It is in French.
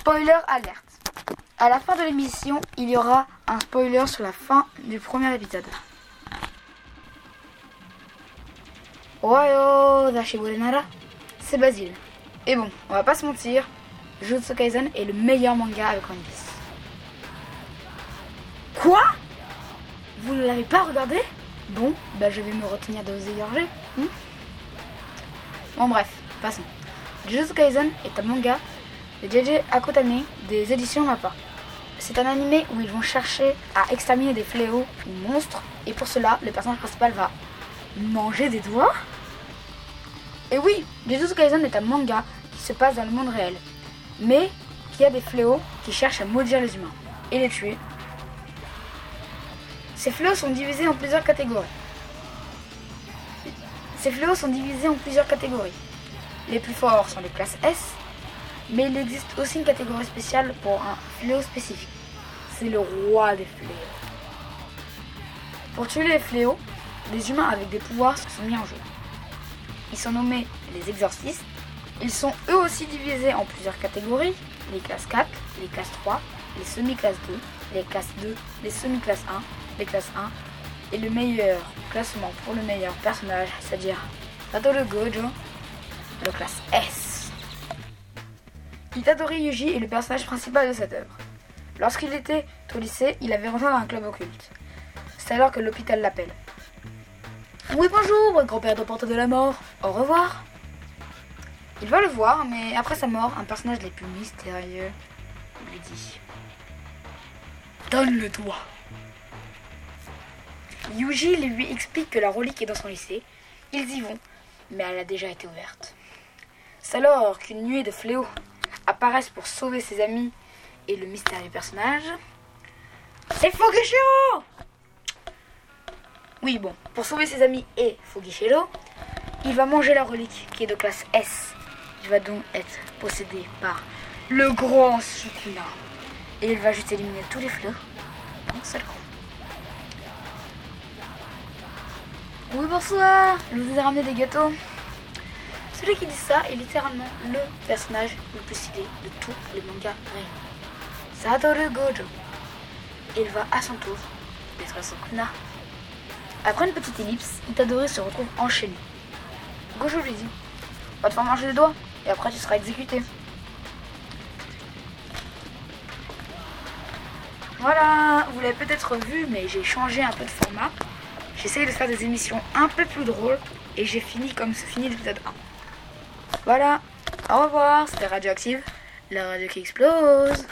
Spoiler alerte. À la fin de l'émission, il y aura un spoiler sur la fin du premier épisode. Oyo, Dashiburenara, c'est Basile. Et bon, on va pas se mentir, Jujutsu Kaisen est le meilleur manga avec One Piece. Quoi? Vous ne l'avez pas regardé? Bon, bah je vais me retenir de vous égorger. hmm bon bref, passons. Jujutsu Kaisen est un manga de JJ Akutami des éditions Mappa. C'est un animé où ils vont chercher à exterminer des fléaux ou monstres et pour cela, le personnage principal va manger des doigts. Et oui, Jujutsu Kaisen est un manga qui se passe dans le monde réel, mais qui a des fléaux qui cherchent à maudire les humains et les tuer. Ces fléaux sont divisés en plusieurs catégories. Ces fléaux sont divisés en plusieurs catégories. Les plus forts sont les classes S, mais il existe aussi une catégorie spéciale pour un fléau spécifique. C'est le roi des fléaux. Pour tuer les fléaux, les humains avec des pouvoirs se sont mis en jeu. Ils sont nommés les exorcistes. Ils sont eux aussi divisés en plusieurs catégories. Les classes 4, les classes 3, les semi-classes 2, les classes 2, les semi-classes 1, les classes 1. Et le meilleur classement pour le meilleur personnage, c'est-à-dire Satoru Gojo, le classe S. Itadori Yuji est le personnage principal de cette œuvre. Lorsqu'il était au lycée, il avait rejoint un club occulte. C'est alors que l'hôpital l'appelle. Oui, bonjour, grand-père de porte de la mort. Au revoir. Il va le voir, mais après sa mort, un personnage des plus mystérieux lui dit Donne-le toi. Yuji lui explique que la relique est dans son lycée. Ils y vont, mais elle a déjà été ouverte. C'est alors qu'une nuée de fléaux apparaissent pour sauver ses amis et le mystérieux personnage. C'est Fogishiro Oui, bon, pour sauver ses amis et Fogishiro, il va manger la relique qui est de classe S. Il va donc être possédé par le grand Sukuna. Et il va juste éliminer tous les d'un seul coup. Oui, bonsoir Je vous ai ramené des gâteaux. Celui qui dit ça est littéralement le personnage le plus stylé de tous les mangas réunis. Satoru Gojo. Il va à son tour détruire Sukuna. Après une petite ellipse, Itadori se retrouve enchaîné. Gojo lui dit Va te faire manger les doigts et après tu seras exécuté. Voilà, vous l'avez peut-être vu, mais j'ai changé un peu de format. J'essaye de faire des émissions un peu plus drôles et j'ai fini comme se finit l'épisode 1. Voilà, au revoir, c'était Radioactive, la radio qui explose.